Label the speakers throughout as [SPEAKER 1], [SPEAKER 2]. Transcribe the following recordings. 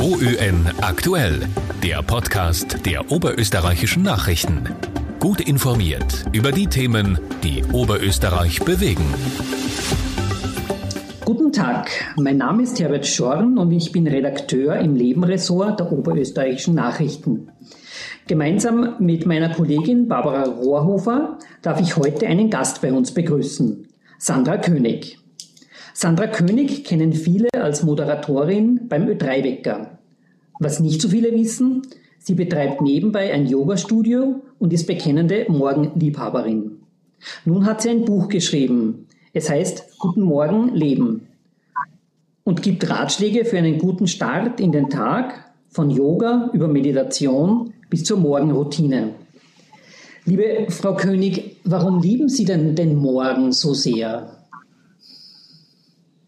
[SPEAKER 1] OÖN aktuell, der Podcast der oberösterreichischen Nachrichten. Gut informiert über die Themen, die Oberösterreich bewegen.
[SPEAKER 2] Guten Tag, mein Name ist Herbert Schorn und ich bin Redakteur im Lebenressort der oberösterreichischen Nachrichten. Gemeinsam mit meiner Kollegin Barbara Rohrhofer darf ich heute einen Gast bei uns begrüßen, Sandra König. Sandra König kennen viele als Moderatorin beim Ö3-Wecker. Was nicht so viele wissen, sie betreibt nebenbei ein Yoga-Studio und ist bekennende Morgenliebhaberin. Nun hat sie ein Buch geschrieben. Es heißt Guten Morgen Leben und gibt Ratschläge für einen guten Start in den Tag von Yoga über Meditation bis zur Morgenroutine. Liebe Frau König, warum lieben Sie denn den Morgen so sehr?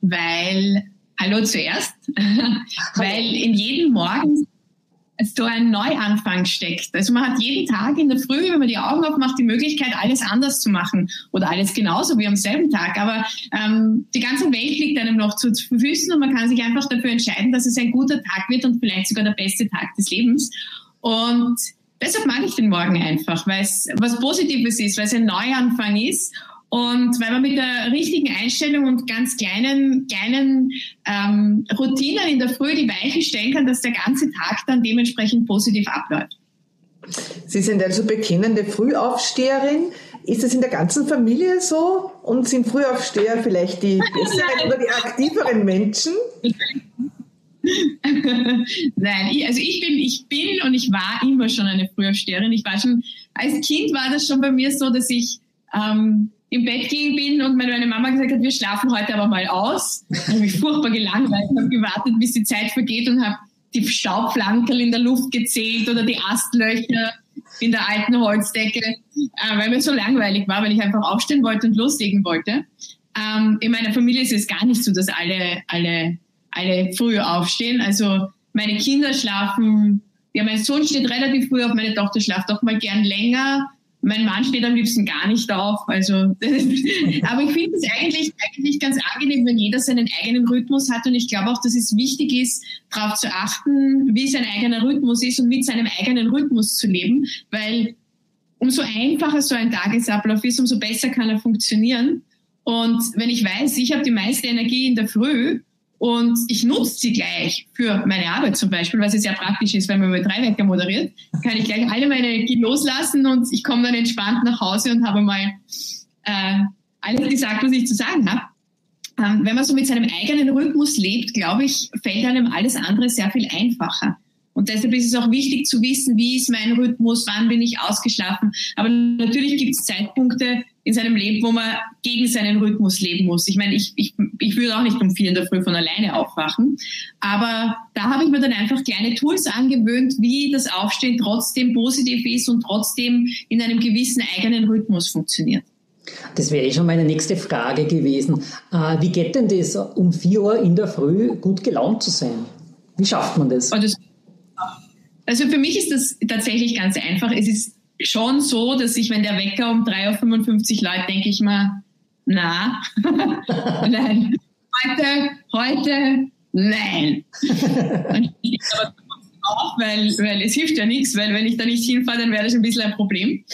[SPEAKER 3] Weil, hallo zuerst, weil in jedem Morgen so ein Neuanfang steckt. Also man hat jeden Tag in der Früh, wenn man die Augen aufmacht, die Möglichkeit, alles anders zu machen oder alles genauso wie am selben Tag. Aber ähm, die ganze Welt liegt einem noch zu Füßen und man kann sich einfach dafür entscheiden, dass es ein guter Tag wird und vielleicht sogar der beste Tag des Lebens. Und deshalb mag ich den Morgen einfach, weil es was Positives ist, weil es ein Neuanfang ist und weil man mit der richtigen Einstellung und ganz kleinen, kleinen ähm, Routinen in der Früh die Weiche stellen kann, dass der ganze Tag dann dementsprechend positiv abläuft.
[SPEAKER 4] Sie sind also bekennende Frühaufsteherin. Ist das in der ganzen Familie so? Und sind Frühaufsteher vielleicht die besseren oder die aktiveren Menschen?
[SPEAKER 3] Nein, ich, also ich bin, ich bin und ich war immer schon eine Frühaufsteherin. Ich war schon, als Kind war das schon bei mir so, dass ich ähm, im Bett gelegen bin und meine Mama gesagt hat, wir schlafen heute aber mal aus. Ich habe mich furchtbar gelangweilt, habe gewartet, bis die Zeit vergeht und habe die Staubflankerl in der Luft gezählt oder die Astlöcher in der alten Holzdecke, äh, weil mir so langweilig war, weil ich einfach aufstehen wollte und loslegen wollte. Ähm, in meiner Familie ist es gar nicht so, dass alle, alle, alle früh aufstehen. Also meine Kinder schlafen, ja, mein Sohn steht relativ früh auf, meine Tochter schlaft auch mal gern länger. Mein Mann steht am liebsten gar nicht auf. Also, aber ich finde es eigentlich, eigentlich ganz angenehm, wenn jeder seinen eigenen Rhythmus hat. Und ich glaube auch, dass es wichtig ist, darauf zu achten, wie sein eigener Rhythmus ist und mit seinem eigenen Rhythmus zu leben. Weil umso einfacher so ein Tagesablauf ist, umso besser kann er funktionieren. Und wenn ich weiß, ich habe die meiste Energie in der Früh, und ich nutze sie gleich für meine Arbeit zum Beispiel, was ja sehr praktisch ist, wenn man mit drei Wecker moderiert. Kann ich gleich alle meine Energie loslassen und ich komme dann entspannt nach Hause und habe mal äh, alles gesagt, was ich zu sagen habe. Ähm, wenn man so mit seinem eigenen Rhythmus lebt, glaube ich, fällt einem alles andere sehr viel einfacher. Und deshalb ist es auch wichtig zu wissen, wie ist mein Rhythmus, wann bin ich ausgeschlafen. Aber natürlich gibt es Zeitpunkte in seinem Leben, wo man gegen seinen Rhythmus leben muss. Ich meine, ich, ich, ich würde auch nicht um vier in der Früh von alleine aufwachen. Aber da habe ich mir dann einfach kleine Tools angewöhnt, wie das Aufstehen trotzdem positiv ist und trotzdem in einem gewissen eigenen Rhythmus funktioniert.
[SPEAKER 2] Das wäre schon meine nächste Frage gewesen. Äh, wie geht denn das, um vier Uhr in der Früh gut gelaunt zu sein? Wie schafft man das?
[SPEAKER 3] Also, also für mich ist das tatsächlich ganz einfach. Es ist schon so, dass ich, wenn der Wecker um 3.55 Uhr läutet, denke ich mal, na, nein, heute, heute, nein. Und ich aber auf, weil, weil es hilft ja nichts, weil wenn ich da nicht hinfahre, dann wäre das ein bisschen ein Problem.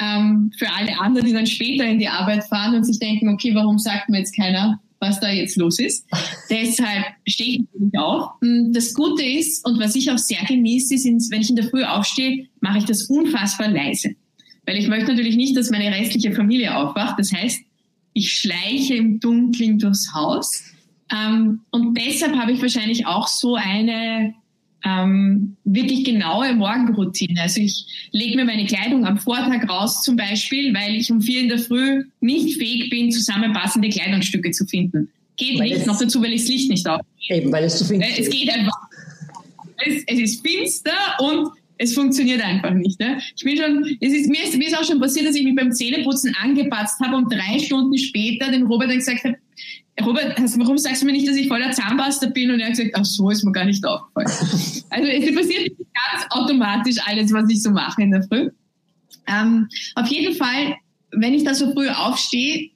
[SPEAKER 3] Ähm, für alle anderen, die dann später in die Arbeit fahren und sich denken, okay, warum sagt mir jetzt keiner, was da jetzt los ist. Deshalb stehe ich natürlich auf. Hm, das Gute ist, und was ich auch sehr genieße, ist, wenn ich in der Früh aufstehe, mache ich das unfassbar leise. Weil ich möchte natürlich nicht, dass meine restliche Familie aufwacht. Das heißt, ich schleiche im Dunkeln durchs Haus. Ähm, und deshalb habe ich wahrscheinlich auch so eine ähm, wirklich genaue Morgenroutine. Also ich lege mir meine Kleidung am Vortag raus zum Beispiel, weil ich um vier in der Früh nicht fähig bin, zusammenpassende Kleidungsstücke zu finden. Geht weil nicht, noch dazu, weil ich das Licht nicht auf.
[SPEAKER 2] Eben, weil es zu finster
[SPEAKER 3] ist. Es geht einfach. Es, es, ist finster und es funktioniert einfach nicht. Ne? Ich bin schon, es ist, mir, ist, mir ist auch schon passiert, dass ich mich beim Zähneputzen angepatzt habe und drei Stunden später den Robert dann gesagt habe, Robert, warum sagst du mir nicht, dass ich voller Zahnpasta bin? Und er hat gesagt, ach so, ist mir gar nicht aufgefallen. also es passiert ganz automatisch alles, was ich so mache in der Früh. Ähm, auf jeden Fall, wenn ich da so früh aufstehe,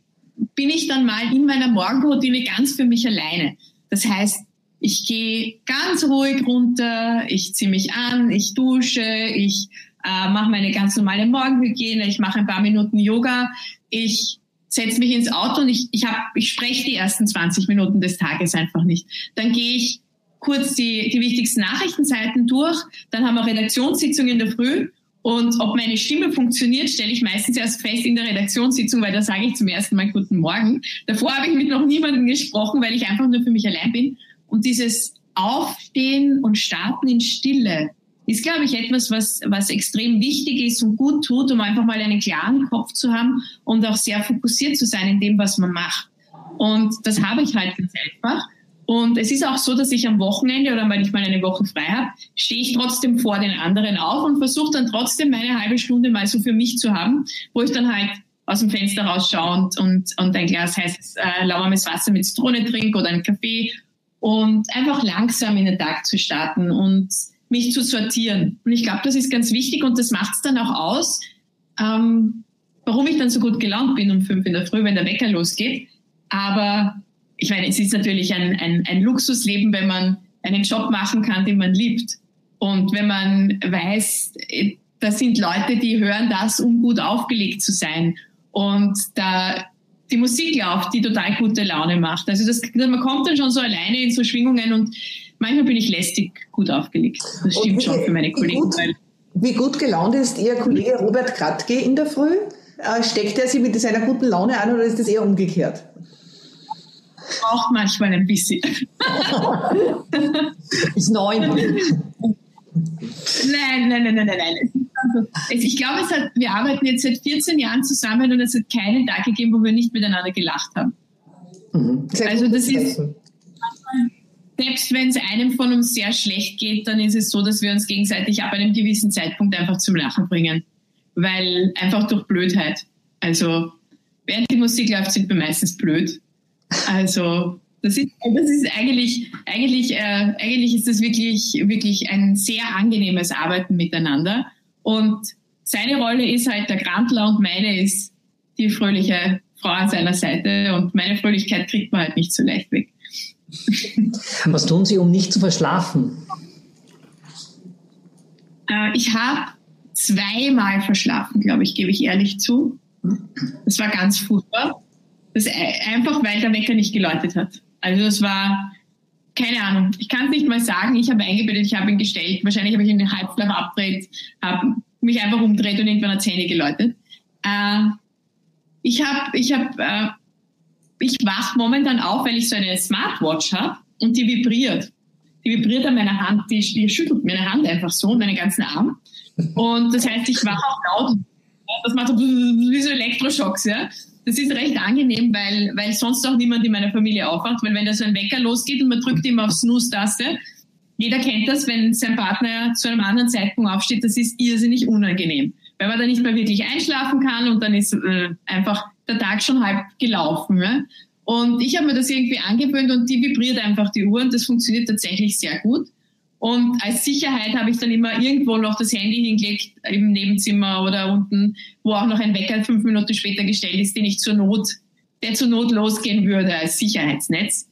[SPEAKER 3] bin ich dann mal in meiner Morgenroutine ganz für mich alleine. Das heißt, Ich gehe ganz ruhig runter, ich ziehe mich an, ich dusche, ich äh, mache meine ganz normale Morgenhygiene, ich mache ein paar Minuten Yoga, ich setze mich ins Auto und ich, ich, hab, ich spreche die ersten 20 Minuten des Tages einfach nicht. Dann gehe ich kurz die, die wichtigsten Nachrichtenseiten durch, dann haben wir Redaktionssitzung in der Früh und ob meine Stimme funktioniert, stelle ich meistens erst fest in der Redaktionssitzung, weil da sage ich zum ersten Mal Guten Morgen. Davor habe ich mit noch niemandem gesprochen, weil ich einfach nur für mich allein bin. Und dieses Aufstehen und Starten in Stille ist, glaube ich, etwas, was, was extrem wichtig ist und gut tut, um einfach mal einen klaren Kopf zu haben und auch sehr fokussiert zu sein in dem, was man macht. Und das habe ich halt ganz einfach. Und es ist auch so, dass ich am Wochenende oder wenn ich mal eine Woche frei habe, stehe ich trotzdem vor den anderen auf und versuche dann trotzdem meine halbe Stunde mal so für mich zu haben, wo ich dann halt aus dem Fenster rausschaue und, und, und ein Glas heißes äh, lauwarmes Wasser mit Zitrone trinke oder einen Kaffee und einfach langsam in den Tag zu starten und mich zu sortieren. Und ich glaube, das ist ganz wichtig und das macht es dann auch aus, ähm, warum ich dann so gut gelaunt bin um fünf in der Früh, wenn der Wecker losgeht. Aber ich meine, es ist natürlich ein, ein, ein Luxusleben, wenn man einen Job machen kann, den man liebt. Und wenn man weiß, das sind Leute, die hören das, um gut aufgelegt zu sein. Und da die Musik läuft, die total gute Laune macht. Also das, man kommt dann schon so alleine in so Schwingungen und manchmal bin ich lästig gut aufgelegt. Das stimmt wie, schon für meine Kollegen.
[SPEAKER 4] Gut, wie gut gelaunt ist Ihr Kollege Robert Kratke in der Früh? Äh, steckt er Sie mit seiner guten Laune an oder ist das eher umgekehrt?
[SPEAKER 3] braucht manchmal ein bisschen.
[SPEAKER 2] ist neu.
[SPEAKER 3] Nein, nein, nein, nein, nein. nein. Ich glaube, es hat, wir arbeiten jetzt seit 14 Jahren zusammen und es hat keinen Tag gegeben, wo wir nicht miteinander gelacht haben. Mhm. Also das ist, selbst wenn es einem von uns sehr schlecht geht, dann ist es so, dass wir uns gegenseitig ab einem gewissen Zeitpunkt einfach zum Lachen bringen. Weil einfach durch Blödheit. Also während die Musik läuft, sind wir meistens blöd. Also das ist, das ist eigentlich, eigentlich, äh, eigentlich ist das wirklich, wirklich ein sehr angenehmes Arbeiten miteinander. Und seine Rolle ist halt der Grantler und meine ist die fröhliche Frau an seiner Seite. Und meine Fröhlichkeit kriegt man halt nicht so leicht weg.
[SPEAKER 2] Was tun Sie, um nicht zu verschlafen?
[SPEAKER 3] Äh, ich habe zweimal verschlafen, glaube ich, gebe ich ehrlich zu. Das war ganz furchtbar. Das äh, einfach, weil der Wecker nicht geläutet hat. Also das war, keine Ahnung, ich kann es nicht mal sagen. Ich habe eingebildet, ich habe ihn gestellt. Wahrscheinlich habe ich ihn den Halbschlaf abgedreht, habe mich einfach umgedreht und irgendwann hat Zähne geläutet. Äh, ich habe, ich habe, äh, ich wach momentan auf, weil ich so eine Smartwatch habe und die vibriert. Die vibriert an meiner Hand, die, die schüttelt meine Hand einfach so und meinen ganzen Arm. Und das heißt, ich wache auch laut. Das macht so wie so Elektroschocks, ja das ist recht angenehm, weil, weil sonst auch niemand in meiner Familie aufwacht, weil wenn da so ein Wecker losgeht und man drückt immer auf Snooze-Taste, jeder kennt das, wenn sein Partner zu einem anderen Zeitpunkt aufsteht, das ist irrsinnig unangenehm, weil man da nicht mehr wirklich einschlafen kann und dann ist äh, einfach der Tag schon halb gelaufen. Ja? Und ich habe mir das irgendwie angewöhnt und die vibriert einfach die Uhr und das funktioniert tatsächlich sehr gut. Und als Sicherheit habe ich dann immer irgendwo noch das Handy hingelegt im Nebenzimmer oder unten, wo auch noch ein Wecker fünf Minuten später gestellt ist, den ich zur Not, der zur Not losgehen würde als Sicherheitsnetz.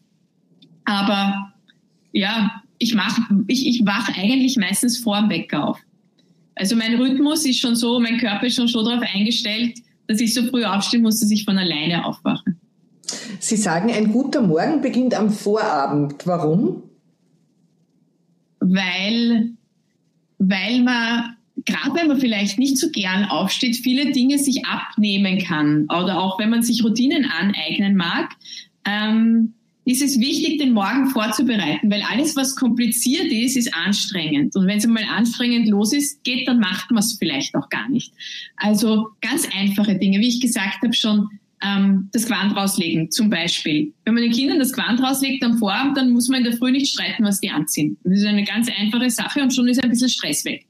[SPEAKER 3] Aber ja, ich mach, ich, ich wach eigentlich meistens vor dem Wecker auf. Also mein Rhythmus ist schon so, mein Körper ist schon so darauf eingestellt, dass ich so früh aufstehen muss, dass ich von alleine aufwache.
[SPEAKER 4] Sie sagen, ein guter Morgen beginnt am Vorabend. Warum?
[SPEAKER 3] weil, weil man, gerade wenn man vielleicht nicht so gern aufsteht, viele Dinge sich abnehmen kann. Oder auch wenn man sich Routinen aneignen mag, ähm, ist es wichtig, den Morgen vorzubereiten, weil alles, was kompliziert ist, ist anstrengend. Und wenn es einmal anstrengend los ist, geht, dann macht man es vielleicht auch gar nicht. Also ganz einfache Dinge, wie ich gesagt habe schon, ähm, das Quant rauslegen, zum Beispiel. Wenn man den Kindern das Quant rauslegt am Vorabend, dann muss man in der Früh nicht streiten, was die anziehen. Das ist eine ganz einfache Sache und schon ist ein bisschen Stress weg.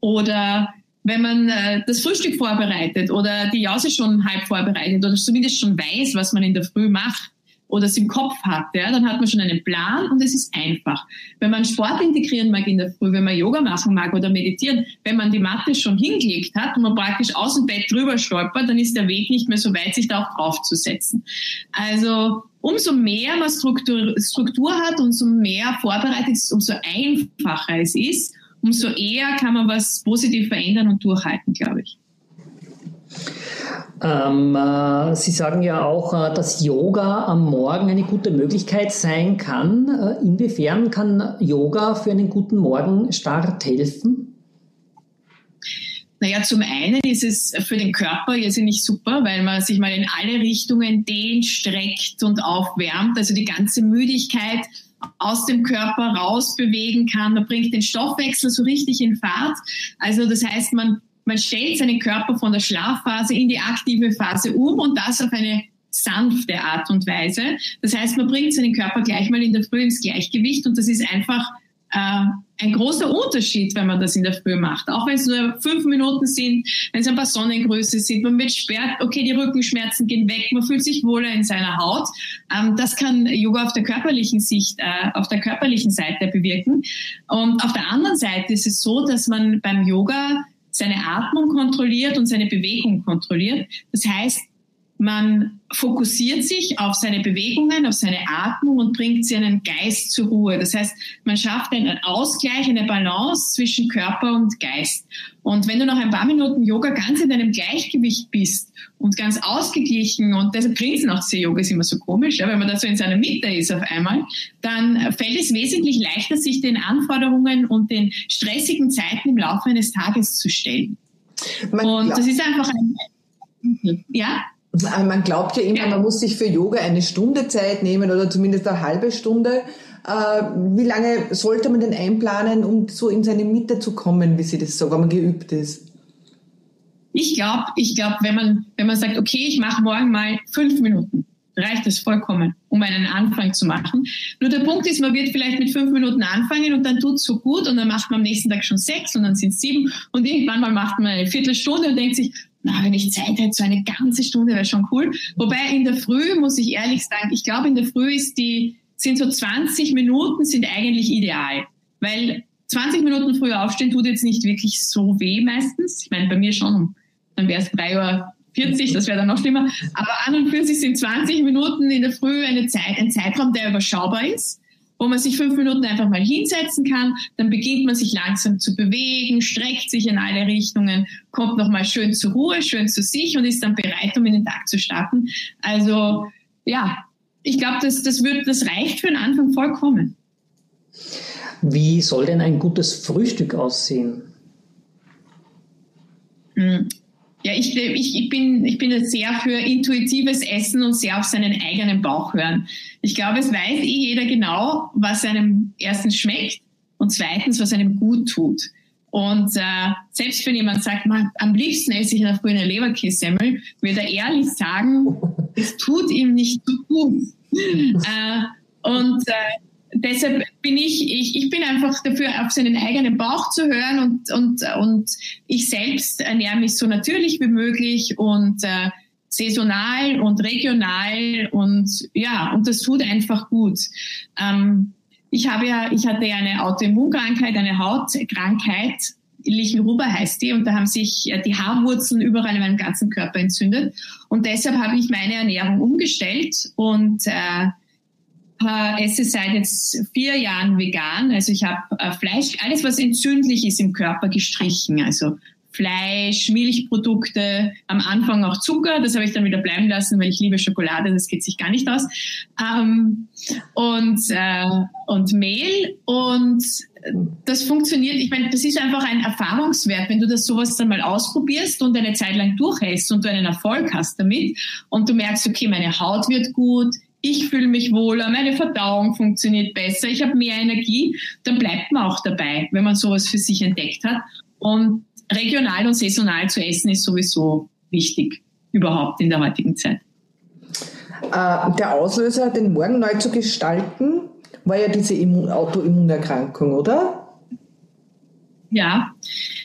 [SPEAKER 3] Oder wenn man äh, das Frühstück vorbereitet oder die Jause schon halb vorbereitet oder zumindest schon weiß, was man in der Früh macht, oder es im Kopf hat, ja, dann hat man schon einen Plan und es ist einfach. Wenn man Sport integrieren mag in der Früh, wenn man Yoga machen mag oder meditieren, wenn man die Matte schon hingelegt hat und man praktisch aus dem Bett drüber stolpert, dann ist der Weg nicht mehr so weit, sich da auch draufzusetzen. Also, umso mehr man Struktur, Struktur hat, umso mehr vorbereitet ist, umso einfacher es ist, umso eher kann man was positiv verändern und durchhalten, glaube ich.
[SPEAKER 2] Ähm, äh, Sie sagen ja auch, äh, dass Yoga am Morgen eine gute Möglichkeit sein kann. Äh, inwiefern kann Yoga für einen guten Morgenstart helfen?
[SPEAKER 3] Naja, zum einen ist es für den Körper nicht super, weil man sich mal in alle Richtungen dehnt, streckt und aufwärmt. Also die ganze Müdigkeit aus dem Körper rausbewegen kann. Man bringt den Stoffwechsel so richtig in Fahrt. Also das heißt, man, man stellt seinen Körper von der Schlafphase in die aktive Phase um und das auf eine sanfte Art und Weise. Das heißt, man bringt seinen Körper gleich mal in der Früh ins Gleichgewicht und das ist einfach äh, ein großer Unterschied, wenn man das in der Früh macht. Auch wenn es nur fünf Minuten sind, wenn es ein paar Sonnengröße sind, man wird sperrt, okay, die Rückenschmerzen gehen weg, man fühlt sich wohler in seiner Haut. Ähm, das kann Yoga auf der körperlichen Sicht, äh, auf der körperlichen Seite bewirken. Und auf der anderen Seite ist es so, dass man beim Yoga seine Atmung kontrolliert und seine Bewegung kontrolliert. Das heißt, man fokussiert sich auf seine Bewegungen, auf seine Atmung und bringt seinen Geist zur Ruhe. Das heißt, man schafft einen Ausgleich, eine Balance zwischen Körper und Geist. Und wenn du nach ein paar Minuten Yoga ganz in deinem Gleichgewicht bist und ganz ausgeglichen und deshalb grinsen auch diese Yoga ist immer so komisch, ja, wenn man da so in seiner Mitte ist auf einmal, dann fällt es wesentlich leichter, sich den Anforderungen und den stressigen Zeiten im Laufe eines Tages zu stellen. Man und das ist einfach ein, ja?
[SPEAKER 4] Man glaubt ja immer, man muss sich für Yoga eine Stunde Zeit nehmen oder zumindest eine halbe Stunde. Äh, wie lange sollte man denn einplanen, um so in seine Mitte zu kommen, wie Sie das sagen, wenn man geübt ist?
[SPEAKER 3] Ich glaube, ich glaube, wenn man, wenn man sagt, okay, ich mache morgen mal fünf Minuten, reicht es vollkommen, um einen Anfang zu machen. Nur der Punkt ist, man wird vielleicht mit fünf Minuten anfangen und dann tut es so gut und dann macht man am nächsten Tag schon sechs und dann sind es sieben und irgendwann mal macht man eine Viertelstunde und denkt sich, na, wenn ich Zeit hätte, so eine ganze Stunde wäre schon cool. Wobei in der Früh, muss ich ehrlich sagen, ich glaube, in der Früh ist die, sind so 20 Minuten sind eigentlich ideal. Weil 20 Minuten früher aufstehen tut jetzt nicht wirklich so weh meistens. Ich meine, bei mir schon, dann wäre es 3 Uhr 40, das wäre dann noch schlimmer. Aber an und für sich sind 20 Minuten in der Früh eine Zeit, ein Zeitraum, der überschaubar ist wo man sich fünf Minuten einfach mal hinsetzen kann, dann beginnt man sich langsam zu bewegen, streckt sich in alle Richtungen, kommt nochmal schön zur Ruhe, schön zu sich und ist dann bereit, um in den Tag zu starten. Also ja, ich glaube, das, das, das reicht für den Anfang vollkommen.
[SPEAKER 2] Wie soll denn ein gutes Frühstück aussehen?
[SPEAKER 3] Ja, ich, ich, bin, ich bin sehr für intuitives Essen und sehr auf seinen eigenen Bauch hören. Ich glaube, es weiß eh jeder genau, was einem erstens schmeckt und zweitens, was einem gut tut. Und äh, selbst wenn jemand sagt, man, am liebsten esse ich eine Leberkässemmel, würde er ehrlich sagen, es tut ihm nicht so gut. äh, und äh, deshalb bin ich, ich, ich bin einfach dafür, auf seinen eigenen Bauch zu hören und, und, und ich selbst ernähre mich so natürlich wie möglich und äh, saisonal und regional und ja, und das tut einfach gut. Ähm, ich habe ja, ich hatte ja eine Autoimmunkrankheit, eine Hautkrankheit, Lichenhuber heißt die, und da haben sich äh, die Haarwurzeln überall in meinem ganzen Körper entzündet. Und deshalb habe ich meine Ernährung umgestellt und äh, esse seit jetzt vier Jahren vegan. Also ich habe äh, Fleisch, alles was entzündlich ist im Körper gestrichen. Also Fleisch, Milchprodukte, am Anfang auch Zucker, das habe ich dann wieder bleiben lassen, weil ich liebe Schokolade, das geht sich gar nicht aus. Ähm, und, äh, und Mehl und das funktioniert, ich meine, das ist einfach ein Erfahrungswert, wenn du das sowas dann mal ausprobierst und eine Zeit lang durchhältst und du einen Erfolg hast damit und du merkst, okay, meine Haut wird gut, ich fühle mich wohler, meine Verdauung funktioniert besser, ich habe mehr Energie, dann bleibt man auch dabei, wenn man sowas für sich entdeckt hat. Und regional und saisonal zu essen ist sowieso wichtig, überhaupt in der heutigen Zeit.
[SPEAKER 4] Äh, der Auslöser, den Morgen neu zu gestalten, war ja diese Immun Autoimmunerkrankung, oder?
[SPEAKER 3] Ja,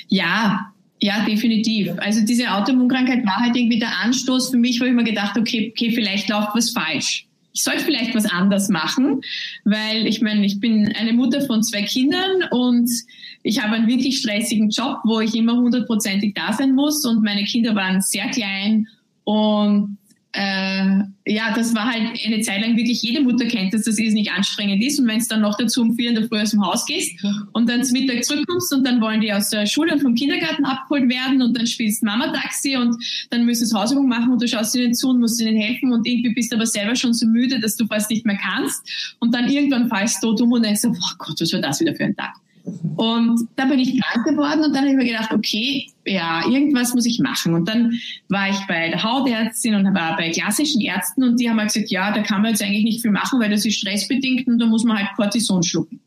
[SPEAKER 3] ja, ja, definitiv. Also diese Autoimmunkrankheit war halt irgendwie der Anstoß für mich, wo ich mir gedacht okay, okay, vielleicht läuft was falsch ich sollte vielleicht was anders machen, weil ich meine, ich bin eine Mutter von zwei Kindern und ich habe einen wirklich stressigen Job, wo ich immer hundertprozentig da sein muss und meine Kinder waren sehr klein und äh, ja, das war halt eine Zeit lang wirklich, jede Mutter kennt das, dass es nicht anstrengend ist. Und wenn es dann noch dazu um vier in der Früh aus dem Haus gehst und dann zum Mittag zurückkommst und dann wollen die aus der Schule und vom Kindergarten abgeholt werden und dann spielst Mama-Taxi und dann müssen sie Hausübung machen und du schaust ihnen zu und musst ihnen helfen und irgendwie bist du aber selber schon so müde, dass du fast nicht mehr kannst. Und dann irgendwann fallst du um und denkst, oh Gott, was war das wieder für ein Tag? Und da bin ich krank geworden und dann habe ich mir gedacht, okay, ja, irgendwas muss ich machen. Und dann war ich bei der Hautärztin und war bei klassischen Ärzten und die haben halt gesagt, ja, da kann man jetzt eigentlich nicht viel machen, weil das ist stressbedingt und da muss man halt Cortison schlucken.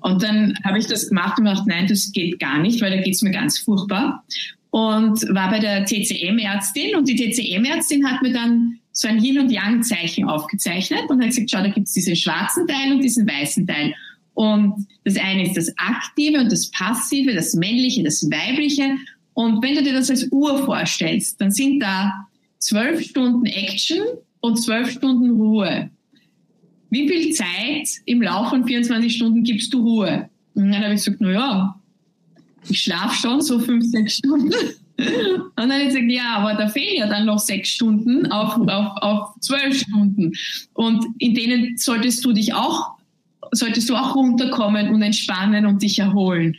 [SPEAKER 3] Und dann habe ich das gemacht und gedacht, nein, das geht gar nicht, weil da geht es mir ganz furchtbar. Und war bei der TCM-Ärztin und die TCM-Ärztin hat mir dann so ein Yin- und Yang-Zeichen aufgezeichnet und hat gesagt, schau, da gibt es diesen schwarzen Teil und diesen weißen Teil. Und das eine ist das Aktive und das Passive, das Männliche, das Weibliche. Und wenn du dir das als Uhr vorstellst, dann sind da zwölf Stunden Action und zwölf Stunden Ruhe. Wie viel Zeit im Laufe von 24 Stunden gibst du Ruhe? Und dann habe ich gesagt, na ja, ich schlafe schon so fünf, sechs Stunden. Und dann habe ich gesagt, ja, aber da fehlen ja dann noch sechs Stunden auf, auf, auf zwölf Stunden. Und in denen solltest du dich auch solltest du auch runterkommen und entspannen und dich erholen.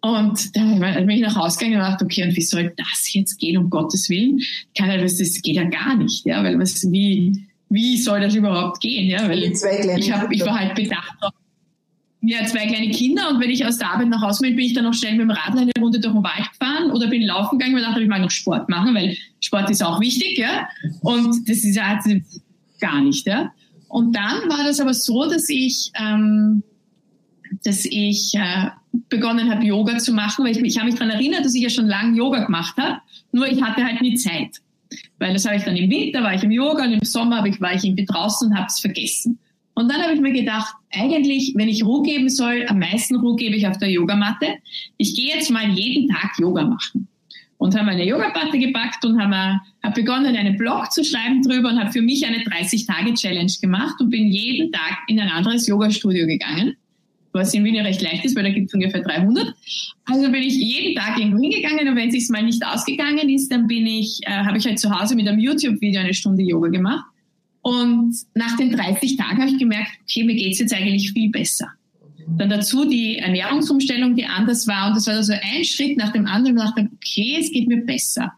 [SPEAKER 3] Und da bin ich nach Hause gegangen und dachte, okay, und wie soll das jetzt gehen, um Gottes Willen? Kann ja, das, das geht ja gar nicht, ja, weil was, wie, wie soll das überhaupt gehen, ja, weil ich, hab, ich war halt bedacht auf, ja, zwei kleine Kinder und wenn ich aus der Arbeit nach Hause bin, bin ich dann noch schnell mit dem Radl eine Runde durch den Wald gefahren oder bin laufen gegangen und dachte, ich mag noch Sport machen, weil Sport ist auch wichtig, ja, und das ist ja gar nicht, ja. Und dann war das aber so, dass ich, ähm, dass ich äh, begonnen habe, Yoga zu machen, weil ich, ich habe mich daran erinnert, dass ich ja schon lange Yoga gemacht habe, nur ich hatte halt nie Zeit. Weil das habe ich dann im Winter, war ich im Yoga und im Sommer habe ich, war ich irgendwie draußen und habe es vergessen. Und dann habe ich mir gedacht, eigentlich, wenn ich Ruhe geben soll, am meisten Ruhe gebe ich auf der Yogamatte. Ich gehe jetzt mal jeden Tag Yoga machen und haben eine Yoga-Platte gepackt und haben hab begonnen, einen Blog zu schreiben drüber und habe für mich eine 30-Tage-Challenge gemacht und bin jeden Tag in ein anderes Yoga-Studio gegangen, was in Wien ja recht leicht ist, weil da gibt es ungefähr 300. Also bin ich jeden Tag irgendwo hingegangen und wenn es sich mal nicht ausgegangen ist, dann bin ich, äh, habe ich halt zu Hause mit einem YouTube-Video eine Stunde Yoga gemacht. Und nach den 30 Tagen habe ich gemerkt, okay, mir geht's jetzt eigentlich viel besser. Dann dazu die Ernährungsumstellung, die anders war. Und das war so ein Schritt nach dem anderen. Ich dachte, okay, es geht mir besser.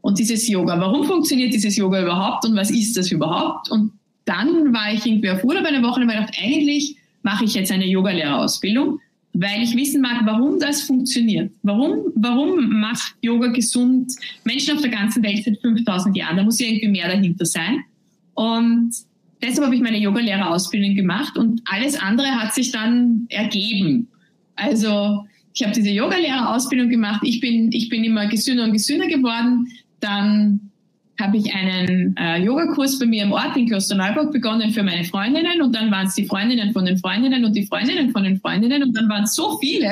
[SPEAKER 3] Und dieses Yoga, warum funktioniert dieses Yoga überhaupt und was ist das überhaupt? Und dann war ich irgendwie auf Urlaub eine Woche und habe gedacht, eigentlich mache ich jetzt eine Yogalehrerausbildung, weil ich wissen mag, warum das funktioniert. Warum, warum macht Yoga gesund Menschen auf der ganzen Welt seit 5000 Jahren? Da muss ja irgendwie mehr dahinter sein. Und deshalb habe ich meine Yogalehrerausbildung gemacht und alles andere hat sich dann ergeben. Also ich habe diese Yogalehrerausbildung gemacht. Ich bin, ich bin immer gesünder und gesünder geworden. Dann habe ich einen äh, Yogakurs bei mir im Ort in Klosterneuburg begonnen für meine Freundinnen und dann waren es die Freundinnen von den Freundinnen und die Freundinnen von den Freundinnen und dann waren es so viele,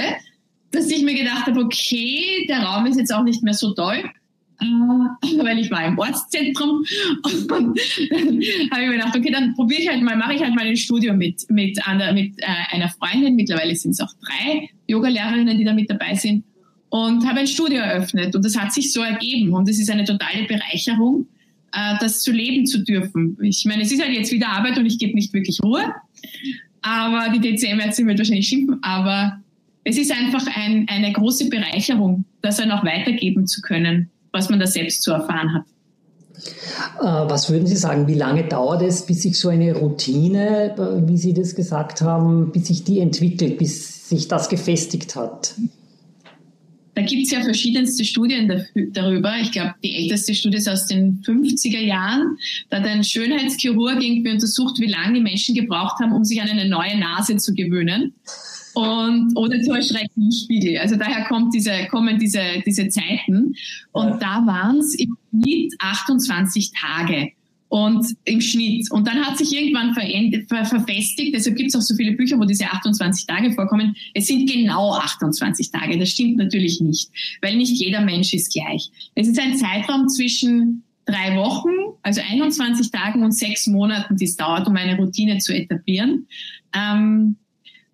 [SPEAKER 3] dass ich mir gedacht habe, okay, der Raum ist jetzt auch nicht mehr so toll. Äh, weil ich war im Ortszentrum und dann habe ich mir gedacht, okay, dann probiere ich halt mal, mache ich halt mal ein Studio mit, mit, einer, mit äh, einer Freundin, mittlerweile sind es auch drei Yoga-Lehrerinnen, die da mit dabei sind. Und habe ein Studio eröffnet. Und das hat sich so ergeben. Und es ist eine totale Bereicherung, äh, das zu leben zu dürfen. Ich meine, es ist halt jetzt wieder Arbeit und ich gebe nicht wirklich Ruhe, aber die DCM-Ärztin wird wahrscheinlich schimpfen, aber es ist einfach ein, eine große Bereicherung, das dann auch weitergeben zu können was man da selbst zu erfahren hat.
[SPEAKER 2] Äh, was würden Sie sagen, wie lange dauert es, bis sich so eine Routine, äh, wie Sie das gesagt haben, bis sich die entwickelt, bis sich das gefestigt hat?
[SPEAKER 3] Da gibt es ja verschiedenste Studien darüber. Ich glaube, die älteste Studie ist aus den 50er Jahren. Da hat ein Schönheitschirurg irgendwie untersucht, wie lange die Menschen gebraucht haben, um sich an eine neue Nase zu gewöhnen und oder zu erschrecken Spiegel. Also daher kommt diese, kommen diese, diese Zeiten. Und ja. da waren es im Schnitt 28 Tage. Und im Schnitt. Und dann hat sich irgendwann ver verfestigt, deshalb gibt es auch so viele Bücher, wo diese 28 Tage vorkommen. Es sind genau 28 Tage. Das stimmt natürlich nicht, weil nicht jeder Mensch ist gleich. Es ist ein Zeitraum zwischen drei Wochen, also 21 Tagen und sechs Monaten, die es dauert, um eine Routine zu etablieren. Ähm,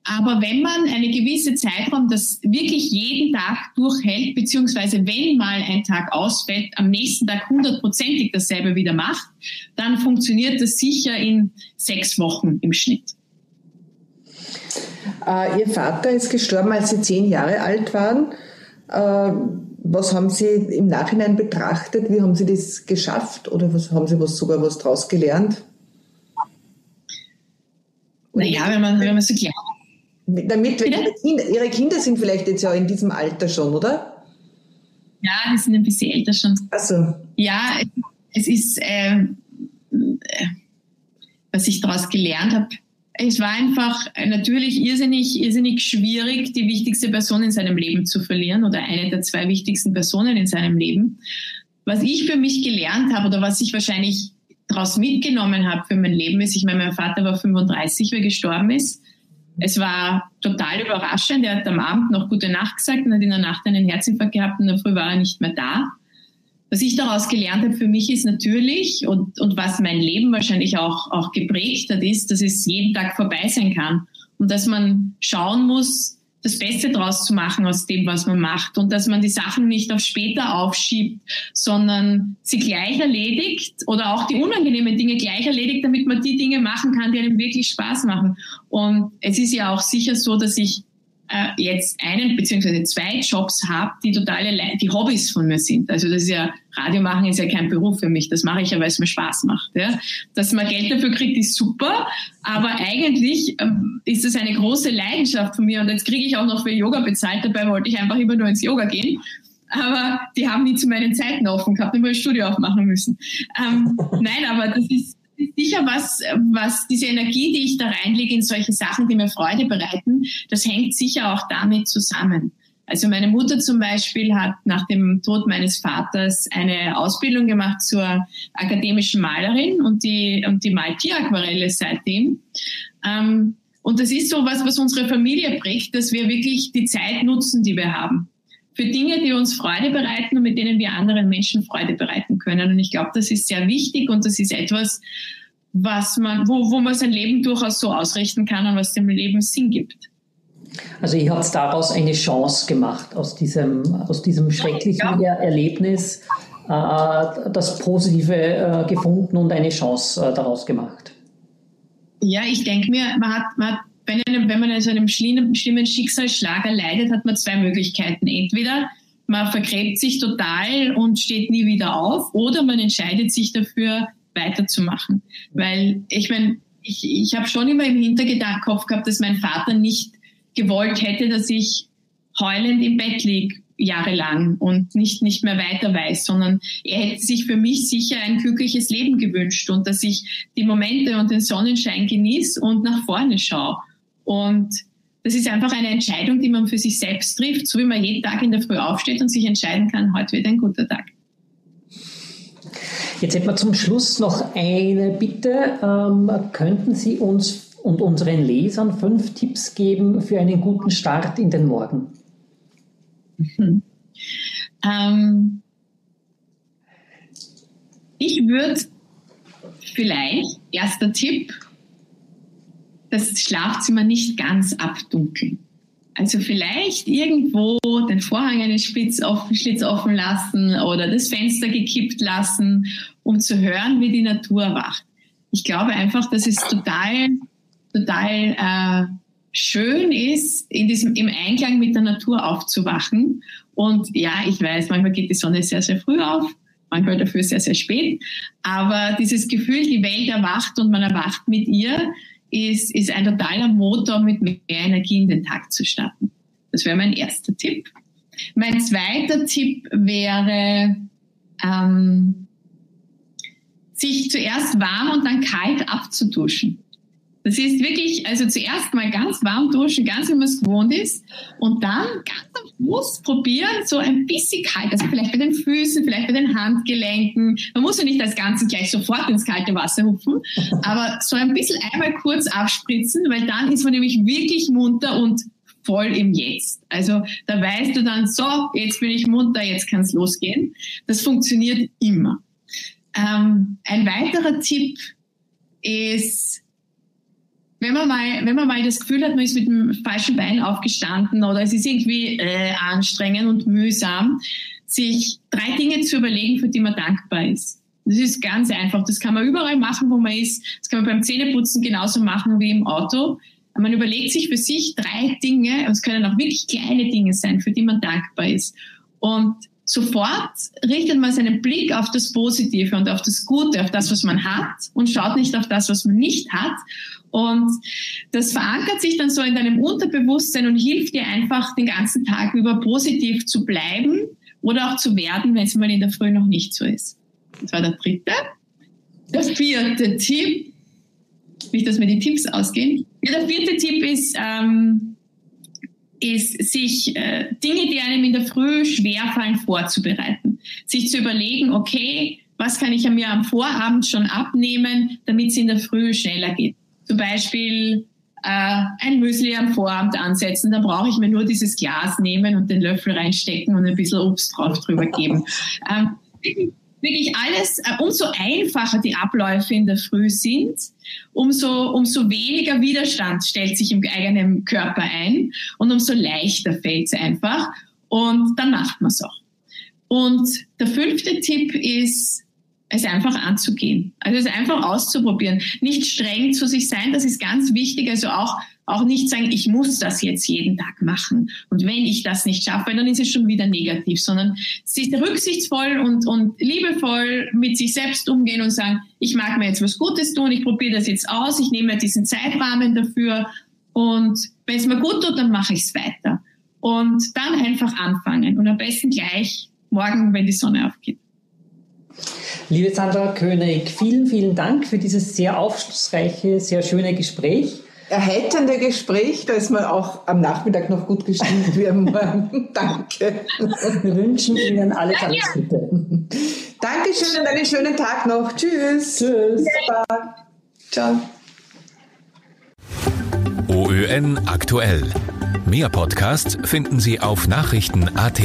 [SPEAKER 3] Aber wenn man eine gewisse Zeitraum das wirklich jeden Tag durchhält, beziehungsweise wenn mal ein Tag ausfällt, am nächsten Tag hundertprozentig dasselbe wieder macht, dann funktioniert das sicher in sechs Wochen im Schnitt.
[SPEAKER 4] Äh, Ihr Vater ist gestorben, als Sie zehn Jahre alt waren. Äh, was haben Sie im Nachhinein betrachtet? Wie haben Sie das geschafft? Oder was, haben Sie was, sogar was daraus gelernt?
[SPEAKER 3] Naja, wenn man, wenn man so glaubt,
[SPEAKER 4] damit, Ihre Kinder, Ihre Kinder sind vielleicht jetzt ja in diesem Alter schon, oder?
[SPEAKER 3] Ja, die sind ein bisschen älter schon.
[SPEAKER 4] Also.
[SPEAKER 3] Ja, es ist, äh, äh, was ich daraus gelernt habe, es war einfach natürlich irrsinnig, irrsinnig schwierig, die wichtigste Person in seinem Leben zu verlieren oder eine der zwei wichtigsten Personen in seinem Leben. Was ich für mich gelernt habe oder was ich wahrscheinlich daraus mitgenommen habe für mein Leben ist, ich meine, mein Vater war 35, wie er gestorben ist. Es war total überraschend. Er hat am Abend noch gute Nacht gesagt und hat in der Nacht einen Herzinfarkt gehabt und in der Früh war er nicht mehr da. Was ich daraus gelernt habe für mich ist natürlich und, und was mein Leben wahrscheinlich auch, auch geprägt hat, ist, dass es jeden Tag vorbei sein kann und dass man schauen muss, das Beste draus zu machen aus dem, was man macht und dass man die Sachen nicht auf später aufschiebt, sondern sie gleich erledigt oder auch die unangenehmen Dinge gleich erledigt, damit man die Dinge machen kann, die einem wirklich Spaß machen. Und es ist ja auch sicher so, dass ich jetzt einen beziehungsweise zwei Jobs habe, die totale die Hobbys von mir sind. Also das ist ja Radio machen ist ja kein Beruf für mich. Das mache ich ja, weil es mir Spaß macht. Ja. Dass man Geld dafür kriegt, ist super, aber eigentlich ähm, ist es eine große Leidenschaft von mir und jetzt kriege ich auch noch für Yoga bezahlt. Dabei wollte ich einfach immer nur ins Yoga gehen. Aber die haben nie zu meinen Zeiten offen gehabt, immer ein Studio aufmachen müssen. Ähm, nein, aber das ist sicher was, was diese Energie, die ich da reinlege in solche Sachen, die mir Freude bereiten, das hängt sicher auch damit zusammen. Also meine Mutter zum Beispiel hat nach dem Tod meines Vaters eine Ausbildung gemacht zur akademischen Malerin und die, und die malt Tieraquarelle seitdem. Ähm, und das ist so was, was unsere Familie prägt, dass wir wirklich die Zeit nutzen, die wir haben für Dinge, die uns Freude bereiten und mit denen wir anderen Menschen Freude bereiten können. Und ich glaube, das ist sehr wichtig und das ist etwas, was man, wo, wo man sein Leben durchaus so ausrichten kann und was dem Leben Sinn gibt.
[SPEAKER 2] Also ihr habt daraus eine Chance gemacht, aus diesem, aus diesem schrecklichen ja. Erlebnis äh, das Positive äh, gefunden und eine Chance äh, daraus gemacht.
[SPEAKER 3] Ja, ich denke mir, man hat, man hat wenn, wenn man also einem schlimmen, schlimmen Schicksalsschlag erleidet, hat man zwei Möglichkeiten. Entweder man vergräbt sich total und steht nie wieder auf oder man entscheidet sich dafür, weiterzumachen. Weil ich meine, ich, ich habe schon immer im Hinterkopf gehabt, dass mein Vater nicht gewollt hätte, dass ich heulend im Bett liege jahrelang und nicht, nicht mehr weiter weiß, sondern er hätte sich für mich sicher ein glückliches Leben gewünscht und dass ich die Momente und den Sonnenschein genieße und nach vorne schaue. Und das ist einfach eine Entscheidung, die man für sich selbst trifft, so wie man jeden Tag in der Früh aufsteht und sich entscheiden kann, heute wird ein guter Tag.
[SPEAKER 2] Jetzt hätten wir zum Schluss noch eine Bitte. Ähm, könnten Sie uns und unseren Lesern fünf Tipps geben für einen guten Start in den Morgen?
[SPEAKER 3] Mhm. Ähm, ich würde vielleicht, erster Tipp, das Schlafzimmer nicht ganz abdunkeln. Also vielleicht irgendwo den Vorhang einen Schlitz offen, Schlitz offen lassen oder das Fenster gekippt lassen, um zu hören, wie die Natur wacht. Ich glaube einfach, dass es total, total äh, schön ist, in diesem, im Einklang mit der Natur aufzuwachen. Und ja, ich weiß, manchmal geht die Sonne sehr, sehr früh auf, manchmal dafür sehr, sehr spät. Aber dieses Gefühl, die Welt erwacht und man erwacht mit ihr, ist, ist ein totaler Motor, mit mehr Energie in den Tag zu starten. Das wäre mein erster Tipp. Mein zweiter Tipp wäre, ähm, sich zuerst warm und dann kalt abzuduschen. Das ist wirklich, also zuerst mal ganz warm duschen, ganz wie man es gewohnt ist. Und dann ganz am Fuß probieren, so ein bisschen kalt. Also vielleicht bei den Füßen, vielleicht bei den Handgelenken. Man muss ja nicht das Ganze gleich sofort ins kalte Wasser hupfen. Aber so ein bisschen einmal kurz abspritzen, weil dann ist man nämlich wirklich munter und voll im Jetzt. Also da weißt du dann, so, jetzt bin ich munter, jetzt kann es losgehen. Das funktioniert immer. Ähm, ein weiterer Tipp ist, wenn man mal, wenn man mal das Gefühl hat, man ist mit dem falschen Bein aufgestanden oder es ist irgendwie äh, anstrengend und mühsam, sich drei Dinge zu überlegen, für die man dankbar ist. Das ist ganz einfach. Das kann man überall machen, wo man ist. Das kann man beim Zähneputzen genauso machen wie im Auto. Man überlegt sich für sich drei Dinge, es können auch wirklich kleine Dinge sein, für die man dankbar ist. Und sofort richtet man seinen Blick auf das Positive und auf das Gute, auf das, was man hat und schaut nicht auf das, was man nicht hat. Und das verankert sich dann so in deinem Unterbewusstsein und hilft dir einfach den ganzen Tag über positiv zu bleiben oder auch zu werden, wenn es mal in der Früh noch nicht so ist. Das war der dritte. Der vierte Tipp, nicht, dass mir die Tipps ausgehen. Ja, der vierte Tipp ist, ähm, ist sich äh, Dinge, die einem in der Früh schwerfallen, vorzubereiten. Sich zu überlegen, okay, was kann ich mir am Vorabend schon abnehmen, damit es in der Früh schneller geht. Zum Beispiel äh, ein Müsli am Vorabend ansetzen, dann brauche ich mir nur dieses Glas nehmen und den Löffel reinstecken und ein bisschen Obst drauf drüber geben. Ähm, wirklich alles, äh, umso einfacher die Abläufe in der Früh sind, umso, umso weniger Widerstand stellt sich im eigenen Körper ein und umso leichter fällt es einfach und dann macht man es auch. Und der fünfte Tipp ist, es einfach anzugehen. Also es einfach auszuprobieren. Nicht streng zu sich sein, das ist ganz wichtig. Also auch, auch nicht sagen, ich muss das jetzt jeden Tag machen. Und wenn ich das nicht schaffe, dann ist es schon wieder negativ, sondern sich rücksichtsvoll und, und liebevoll mit sich selbst umgehen und sagen, ich mag mir jetzt was Gutes tun, ich probiere das jetzt aus, ich nehme diesen Zeitrahmen dafür und wenn es mir gut tut, dann mache ich es weiter. Und dann einfach anfangen und am besten gleich morgen, wenn die Sonne aufgeht.
[SPEAKER 2] Liebe Sandra König, vielen, vielen Dank für dieses sehr aufschlussreiche, sehr schöne Gespräch.
[SPEAKER 4] Erheiternde Gespräch, da ist man auch am Nachmittag noch gut gestimmt wie am Morgen. Danke.
[SPEAKER 2] Wir wünschen Ihnen alles, alles Gute.
[SPEAKER 4] Dankeschön und einen schönen Tag noch. Tschüss.
[SPEAKER 2] Tschüss.
[SPEAKER 4] Baba. Ciao.
[SPEAKER 1] OÖN aktuell. Mehr Podcasts finden Sie auf Nachrichten.at.